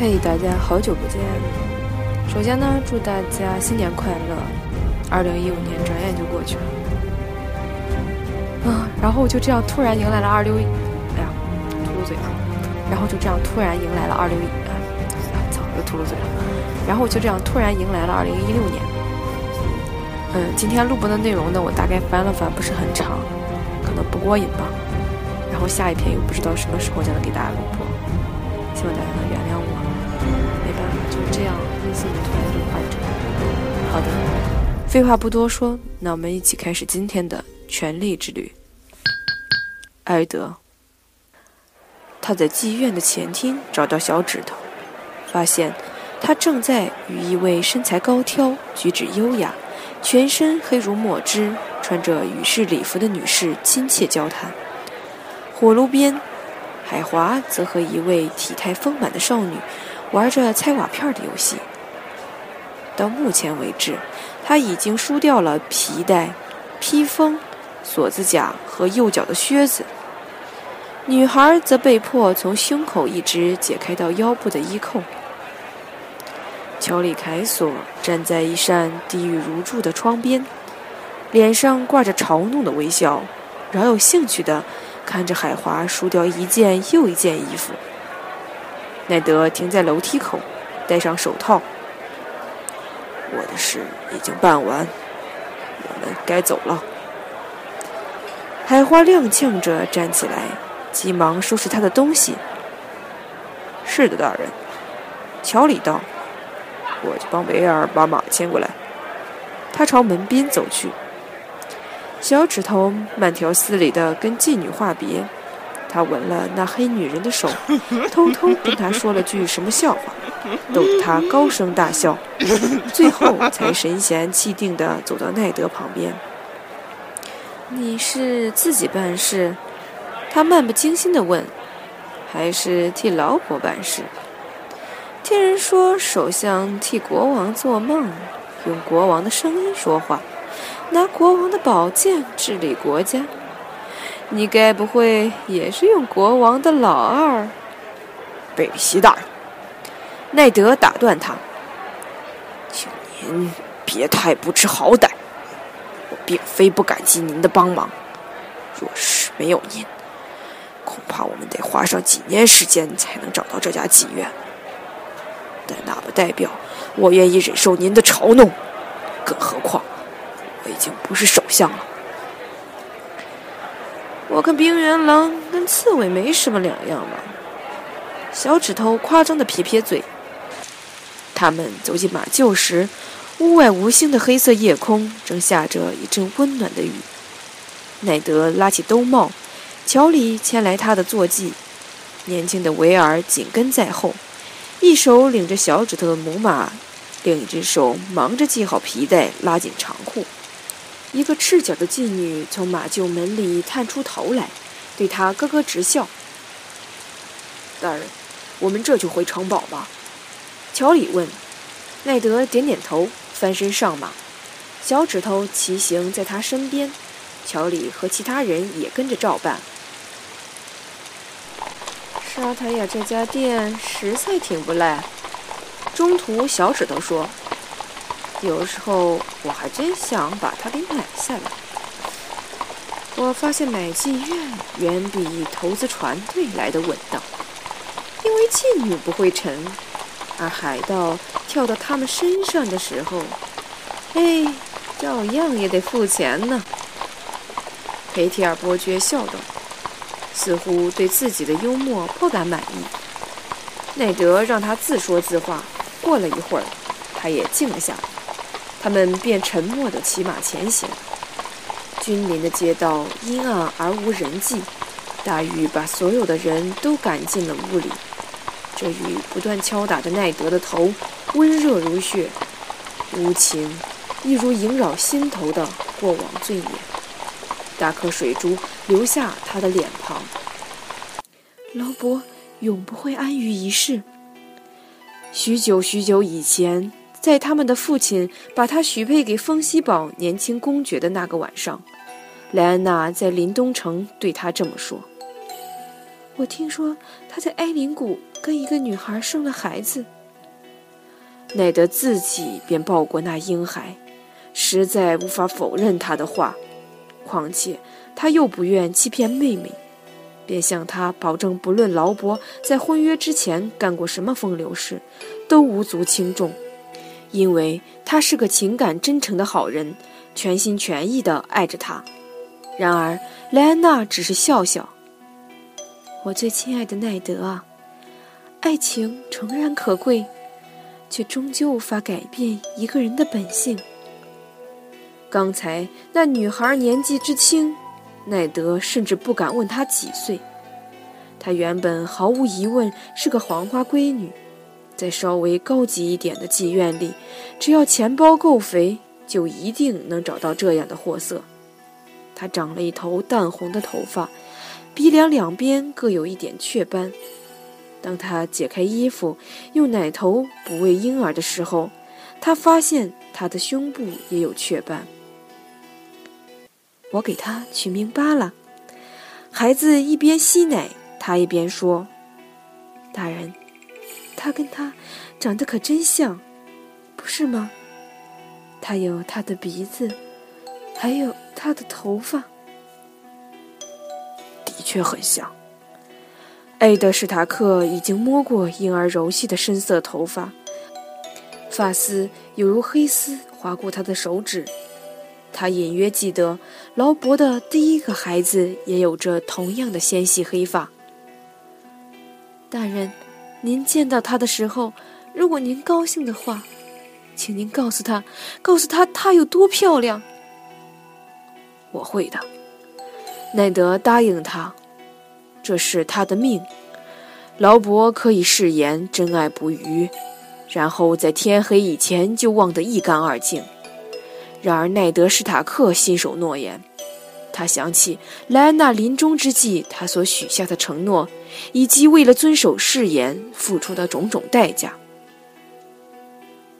嘿，大家好久不见！首先呢，祝大家新年快乐！二零一五年转眼就过去了，啊，然后就这样突然迎来了二六，哎呀，秃噜嘴了。然后就这样突然迎来了二零一，啊，操，又秃噜嘴了。然后就这样突然迎来了二零一六年。嗯，今天录播的内容呢，我大概翻了翻，不是很长，可能不过瘾吧。然后下一篇又不知道什么时候才能给大家录播，希望大家能原谅。没办法，就这样，微信突然就坏着。好的，废话不多说，那我们一起开始今天的权力之旅。艾德，他在妓院的前厅找到小指头，发现他正在与一位身材高挑、举止优雅、全身黑如墨汁、穿着羽式礼服的女士亲切交谈。火炉边，海华则和一位体态丰满的少女。玩着猜瓦片的游戏。到目前为止，他已经输掉了皮带、披风、锁子甲和右脚的靴子。女孩则被迫从胸口一直解开到腰部的衣扣。乔里凯索站在一扇地狱如注的窗边，脸上挂着嘲弄的微笑，饶有兴趣地看着海华输掉一件又一件衣服。奈德停在楼梯口，戴上手套。我的事已经办完，我们该走了。海花踉跄着站起来，急忙收拾他的东西。是的，大人。乔里道：“我去帮维尔把马牵过来。”他朝门边走去，小指头慢条斯理地跟妓女话别。他吻了那黑女人的手，偷偷跟她说了句什么笑话，逗得她高声大笑，最后才神闲气定地走到奈德旁边。你是自己办事？他漫不经心地问。还是替老婆办事？听人说，首相替国王做梦，用国王的声音说话，拿国王的宝剑治理国家。你该不会也是用国王的老二？贝里希大人，奈德打断他：“请您别太不知好歹。我并非不感激您的帮忙，若是没有您，恐怕我们得花上几年时间才能找到这家妓院。但那不代表我愿意忍受您的嘲弄。更何况，我已经不是首相了。”我看冰原狼跟刺猬没什么两样吧。小指头夸张的撇撇嘴。他们走进马厩时，屋外无星的黑色夜空正下着一阵温暖的雨。奈德拉起兜帽，乔里牵来他的坐骑，年轻的维尔紧跟在后，一手领着小指头的母马，另一只手忙着系好皮带，拉紧长裤。一个赤脚的妓女从马厩门里探出头来，对他咯咯直笑。大人，我们这就回城堡吧？乔里问。奈德点点头，翻身上马，小指头骑行在他身边，乔里和其他人也跟着照办。沙塔亚这家店实在挺不赖。中途，小指头说。有时候我还真想把它给买下来。我发现买妓院远比投资船队来的稳当，因为妓女不会沉，而海盗跳到他们身上的时候，哎，照样也得付钱呢。佩提尔伯爵笑道，似乎对自己的幽默颇感满意。奈德让他自说自话，过了一会儿，他也静了下来。他们便沉默地骑马前行。君临的街道阴暗而无人迹，大雨把所有的人都赶进了屋里。这雨不断敲打着奈德的头，温热如血，无情，一如萦绕心头的过往罪孽。大颗水珠流下他的脸庞。劳勃永不会安于一世。许久许久以前。在他们的父亲把他许配给风西堡年轻公爵的那个晚上，莱安娜在林东城对他这么说：“我听说他在埃林谷跟一个女孩生了孩子。奈德自己便抱过那婴孩，实在无法否认他的话。况且他又不愿欺骗妹妹，便向他保证，不论劳勃在婚约之前干过什么风流事，都无足轻重，因为他是个情感真诚的好人，全心全意地爱着她。然而莱安娜只是笑笑。我最亲爱的奈德啊，爱情诚然可贵，却终究无法改变一个人的本性。刚才那女孩年纪之轻，奈德甚至不敢问她几岁。她原本毫无疑问是个黄花闺女，在稍微高级一点的妓院里，只要钱包够肥，就一定能找到这样的货色。她长了一头淡红的头发，鼻梁两边各有一点雀斑。当她解开衣服，用奶头哺喂婴儿的时候，她发现她的胸部也有雀斑。我给他取名巴拉，孩子一边吸奶，他一边说：“大人，他跟他长得可真像，不是吗？他有他的鼻子，还有他的头发，的确很像。”艾德史塔克已经摸过婴儿柔细的深色头发，发丝犹如黑丝划过他的手指。他隐约记得，劳勃的第一个孩子也有着同样的纤细黑发。大人，您见到他的时候，如果您高兴的话，请您告诉他，告诉他她有多漂亮。我会的，奈德答应他，这是他的命。劳勃可以誓言真爱不渝，然后在天黑以前就忘得一干二净。然而，奈德·史塔克信守诺言。他想起莱安娜临终之际他所许下的承诺，以及为了遵守誓言付出的种种代价。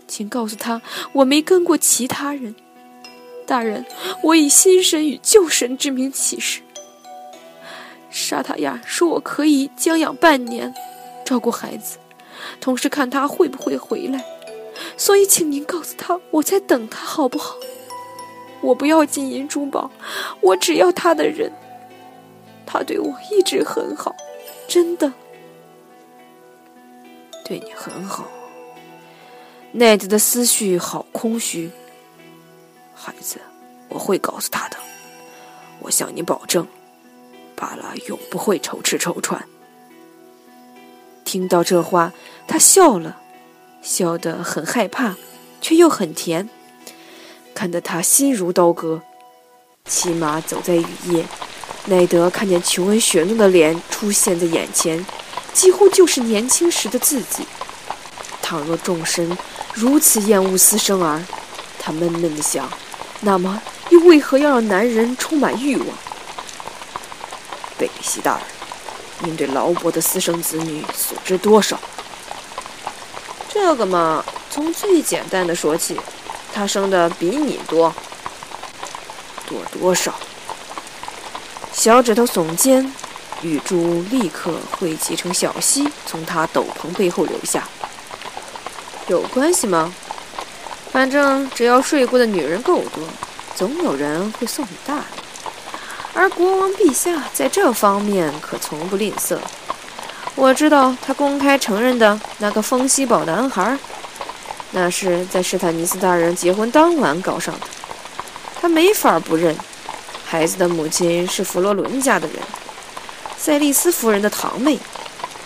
请告诉他，我没跟过其他人。大人，我以新神与旧神之名起誓。沙塔亚说我可以将养半年，照顾孩子，同时看他会不会回来。所以，请您告诉他，我在等他，好不好？我不要金银珠宝，我只要他的人。他对我一直很好，真的，对你很好。奈德的思绪好空虚。孩子，我会告诉他的。我向你保证，巴拉永不会愁吃愁穿。听到这话，他笑了。笑得很害怕，却又很甜，看得他心如刀割。骑马走在雨夜，奈德看见琼恩雪怒的脸出现在眼前，几乎就是年轻时的自己。倘若众神如此厌恶私生儿，他闷闷地想，那么又为何要让男人充满欲望？贝里西大人，您对劳勃的私生子女所知多少？这个嘛，从最简单的说起，他生的比你多，多多少？小指头耸肩，雨珠立刻汇集成小溪，从他斗篷背后流下。有关系吗？反正只要睡过的女人够多，总有人会送你大礼。而国王陛下在这方面可从不吝啬。我知道他公开承认的那个风息堡男孩，那是在史坦尼斯大人结婚当晚搞上的。他没法不认，孩子的母亲是弗罗伦家的人，赛利斯夫人的堂妹，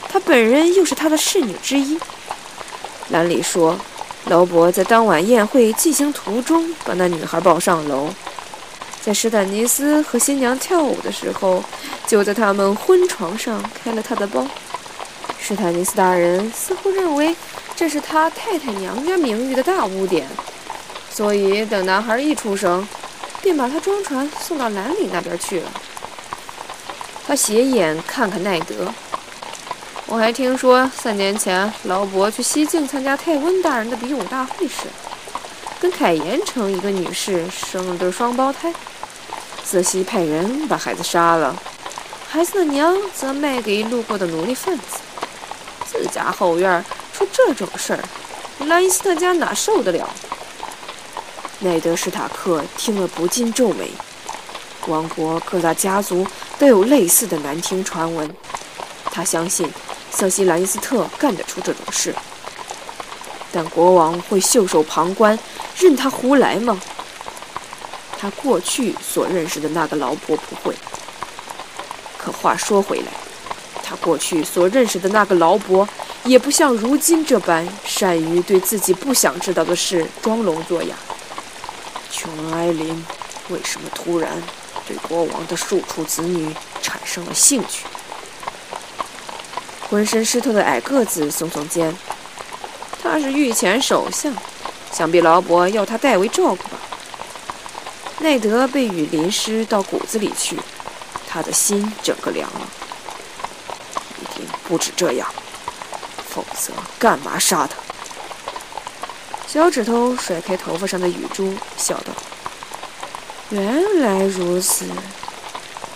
他本人又是他的侍女之一。兰里说，劳勃在当晚宴会进行途中把那女孩抱上楼，在史坦尼斯和新娘跳舞的时候，就在他们婚床上开了他的包。史坦尼斯大人似乎认为这是他太太娘家名誉的大污点，所以等男孩一出生，便把他装船送到兰里那边去了。他斜眼看看奈德，我还听说三年前劳勃去西境参加泰温大人的比武大会时，跟凯岩城一个女士生了对双胞胎，泽西派人把孩子杀了。孩子的娘则卖给路过的奴隶贩子。自家后院这种事儿，兰尼斯特家哪受得了？奈德·史塔克听了不禁皱眉。王国各大家族都有类似的难听传闻，他相信瑟西·兰尼斯特干得出这种事，但国王会袖手旁观，任他胡来吗？他过去所认识的那个老伯不会。可话说回来，他过去所认识的那个劳勃，也不像如今这般善于对自己不想知道的事装聋作哑。琼恩·埃琳为什么突然对国王的庶出子女产生了兴趣？浑身湿透的矮个子耸耸肩：“他是御前首相，想必劳勃要他代为照顾吧。”奈德被雨淋湿到骨子里去，他的心整个凉了。一定不止这样，否则干嘛杀他？小指头甩开头发上的雨珠，笑道：“原来如此，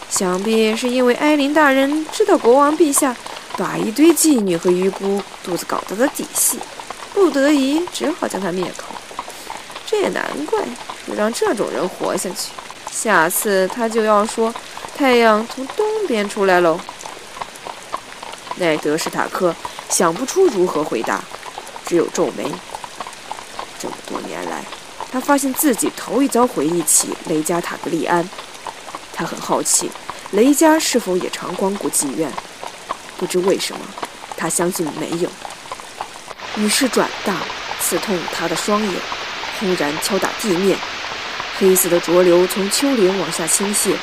想必是因为艾琳大人知道国王陛下把一堆妓女和渔姑肚子搞大的底细，不得已只好将他灭口。这也难怪，就让这种人活下去。下次他就要说太阳从东边出来喽。”奈德·史塔克想不出如何回答，只有皱眉。这么多年来，他发现自己头一遭回忆起雷加塔格利安。他很好奇，雷加是否也常光顾妓院？不知为什么，他相信没有。雨势转大，刺痛他的双眼，轰然敲打地面，黑色的浊流从丘陵往下倾泻。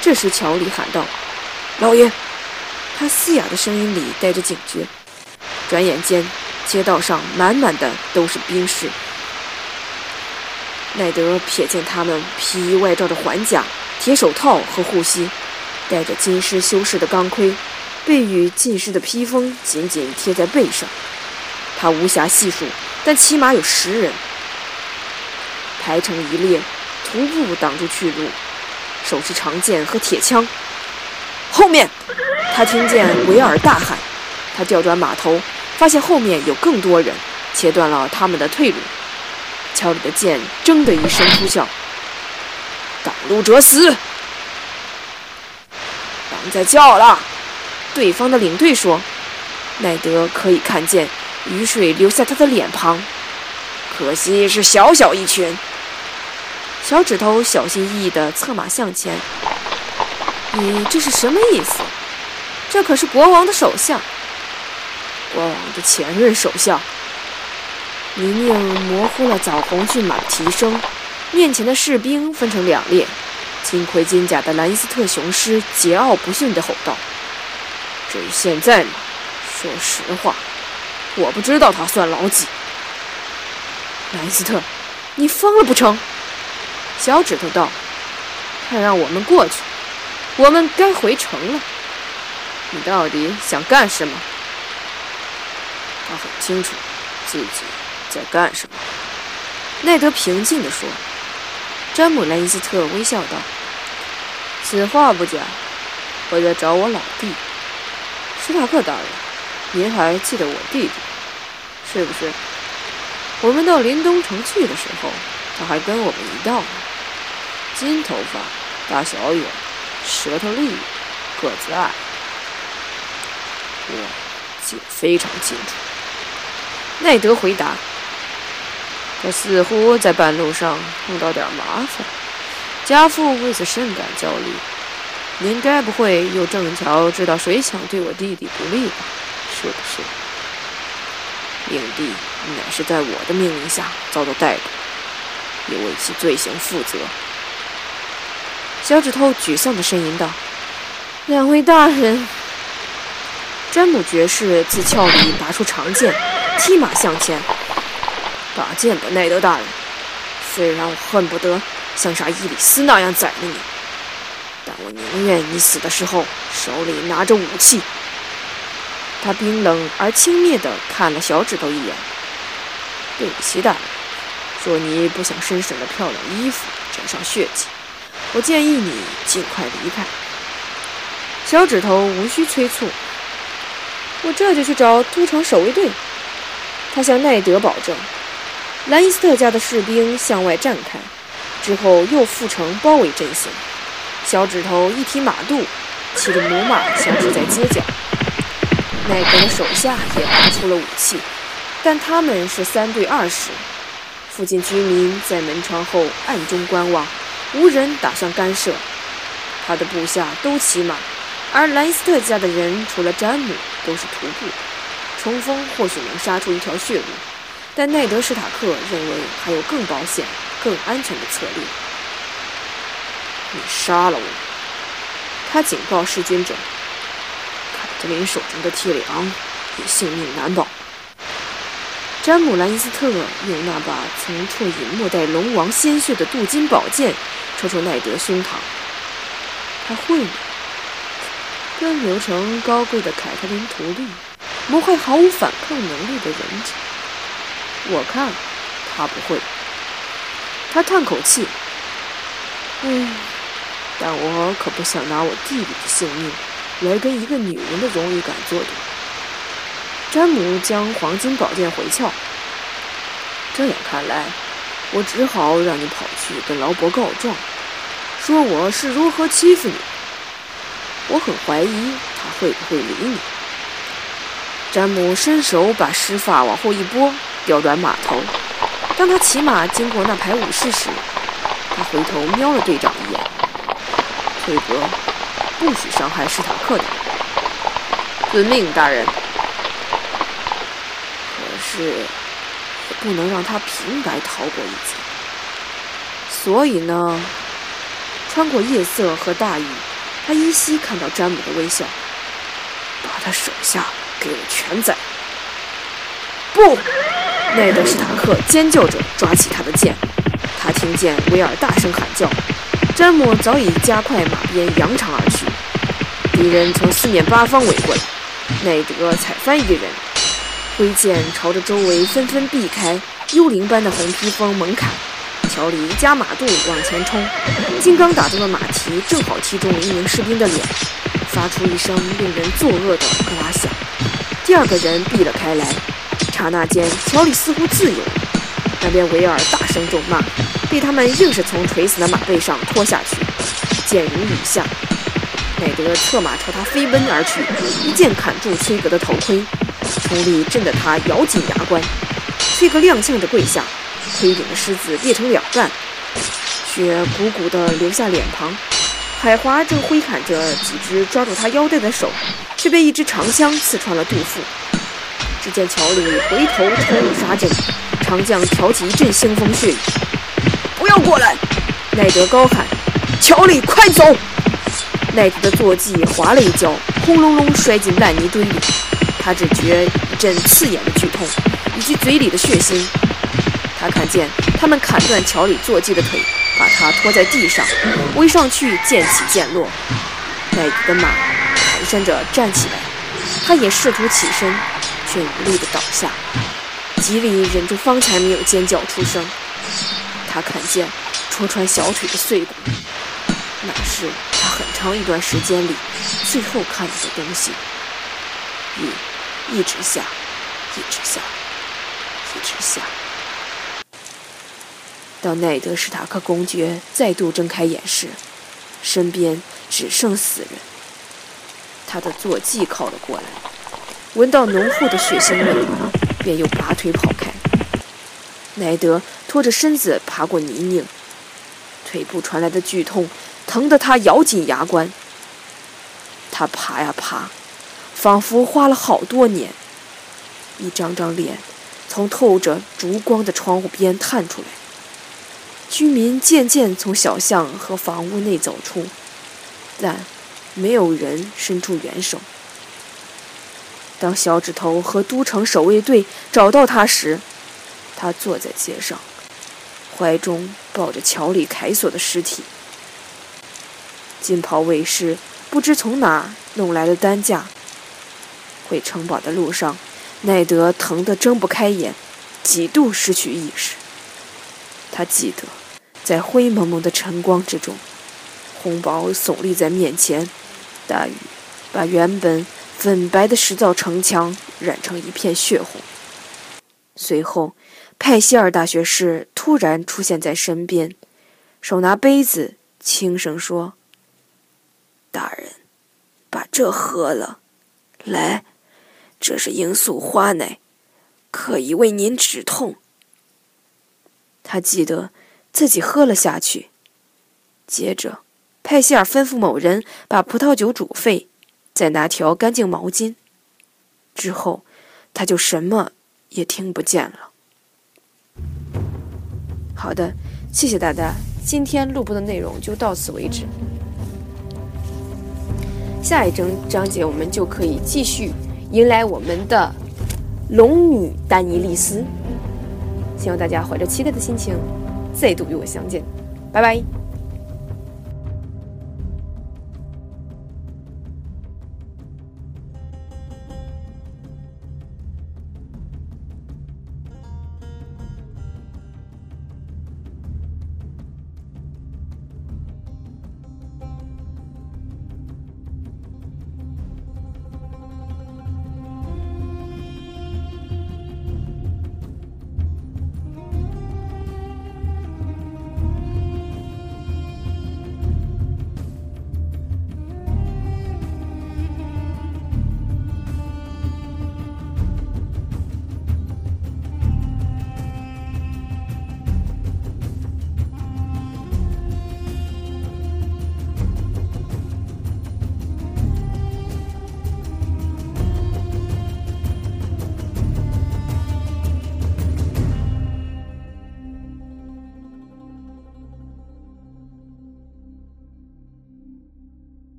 这时，乔里喊道：“老爷！”他嘶哑的声音里带着警觉。转眼间，街道上满满的都是兵士。奈德瞥见他们皮衣外罩的环甲、铁手套和护膝，戴着金狮修饰的钢盔，被雨浸湿的披风紧紧贴在背上。他无暇细数，但起码有十人，排成一列，徒步挡住去路，手持长剑和铁枪。后面，他听见维尔大喊，他调转马头，发现后面有更多人，切断了他们的退路。乔里的剑“铮”的一声呼啸，挡路者死。狼在叫了，对方的领队说：“奈德可以看见雨水流在他的脸庞，可惜是小小一群。”小指头小心翼翼地策马向前。你这是什么意思？这可是国王的手下，国王的前任首相。泥泞模糊了枣红骏马的蹄声，面前的士兵分成两列，金盔金甲的兰斯特雄狮桀骜不驯地吼道：“至于现在嘛，说实话，我不知道他算老几。”兰斯特，你疯了不成？小指头道：“快让我们过去，我们该回城了。你到底想干什么？”他很清楚自己。在干什么？奈德平静地说。詹姆·莱因斯特微笑道：“此话不假，我在找我老弟，史塔克大人。您还记得我弟弟，是不是？我们到林东城去的时候，他还跟我们一道呢。金头发，大小眼，舌头利，个子矮。我记得非常清楚。”奈德回答。他似乎在半路上碰到点麻烦，家父为此甚感焦虑。您该不会又正巧知道谁想对我弟弟不利吧？是不是？影帝乃是在我的命令下遭到逮捕，也为其罪行负责。小指头沮丧地呻吟道：“两位大人。”詹姆爵士自鞘里拔出长剑，踢马向前。拔剑吧，奈德大人！虽然我恨不得像杀伊里斯那样宰了你，但我宁愿你死的时候手里拿着武器。他冰冷而轻蔑地看了小指头一眼。对不起，大人，若你不想身上的漂亮衣服沾上血迹，我建议你尽快离开。小指头无需催促，我这就去找都城守卫队。他向奈德保证。兰尼斯特家的士兵向外站开，之后又复成包围阵型。小指头一提马肚，骑着母马消失在街角。奈德的手下也拿出了武器，但他们是三对二十。附近居民在门窗后暗中观望，无人打算干涉。他的部下都骑马，而兰尼斯特家的人除了詹姆都是徒步的。冲锋或许能杀出一条血路。但奈德·史塔克认为还有更保险、更安全的策略。你杀了我，他警告弑君者。凯特琳手中的铁梁也性命难保。詹姆·兰尼斯特用那把曾啜饮末代龙王鲜血的镀金宝剑戳戳奈德胸膛。他会吗？跟流成高贵的凯特琳图利，不会毫无反抗能力的忍者。我看他不会。他叹口气：“嗯，但我可不想拿我弟弟的性命来跟一个女人的荣誉感作赌。”詹姆将黄金宝剑回鞘。这样看来，我只好让你跑去跟劳勃告状，说我是如何欺负你。我很怀疑他会不会理你。詹姆伸手把湿发往后一拨。调转马头。当他骑马经过那排武士时，他回头瞄了队长一眼。崔格，不许伤害史塔克的。遵命，大人。可是，也不能让他平白逃过一劫。所以呢，穿过夜色和大雨，他依稀看到詹姆的微笑。把他手下全宰。不。奈德·史塔克尖叫着抓起他的剑，他听见威尔大声喊叫。詹姆早已加快马鞭，扬长而去。敌人从四面八方围过来，奈德踩翻一人，挥剑朝着周围纷纷避开。幽灵般的红披风猛砍，乔里加马肚往前冲，金刚打中的马蹄正好踢中一名士兵的脸，发出一声令人作恶的咯啦响。第二个人避了开来。刹那间，乔里似乎自由。那边维尔大声咒骂，被他们硬是从垂死的马背上拖下去。剑如雨下，奈德策马朝他飞奔而去，一剑砍住崔格的头盔，冲力震得他咬紧牙关。崔格踉跄着跪下，盔顶的狮子裂成两半，血鼓鼓地流下脸庞。海华正挥砍着几只抓住他腰带的手，却被一支长枪刺穿了肚腹。只见乔里回头冲入杀阵，长将挑起一阵腥风血雨。不要过来！奈德高喊：“乔里，快走！”奈德的坐骑滑了一跤，轰隆隆摔进烂泥堆里。他只觉一阵刺眼的剧痛，以及嘴里的血腥。他看见他们砍断乔里坐骑的腿，把他拖在地上，围上去剑起剑落。奈德的马蹒跚着站起来，他也试图起身。却无力地倒下。吉里忍住方才没有尖叫出声。他看见戳穿小腿的碎骨，那是他很长一段时间里最后看到的东西。雨一直下，一直下，一直下。当奈德·史塔克公爵再度睁开眼时，身边只剩死人。他的坐骑靠了过来。闻到浓厚的血腥味，便又拔腿跑开。奈德拖着身子爬过泥泞，腿部传来的剧痛疼得他咬紧牙关。他爬呀爬，仿佛花了好多年。一张张脸从透着烛光的窗户边探出来。居民渐渐从小巷和房屋内走出，但没有人伸出援手。当小指头和都城守卫队找到他时，他坐在街上，怀中抱着乔里凯索的尸体。金袍卫士不知从哪弄来了担架。回城堡的路上，奈德疼得睁不开眼，几度失去意识。他记得，在灰蒙蒙的晨光之中，红堡耸立在面前，大雨把原本粉白的石造城墙染成一片血红。随后，派希尔大学士突然出现在身边，手拿杯子，轻声说：“大人，把这喝了。来，这是罂粟花奶，可以为您止痛。”他记得自己喝了下去。接着，派希尔吩咐某人把葡萄酒煮沸，再拿条干净毛巾。之后，他就什么也听不见了。好的，谢谢大家，今天录播的内容就到此为止。下一章章节我们就可以继续迎来我们的龙女丹尼利斯。希望大家怀着期待的心情再度与我相见，拜拜。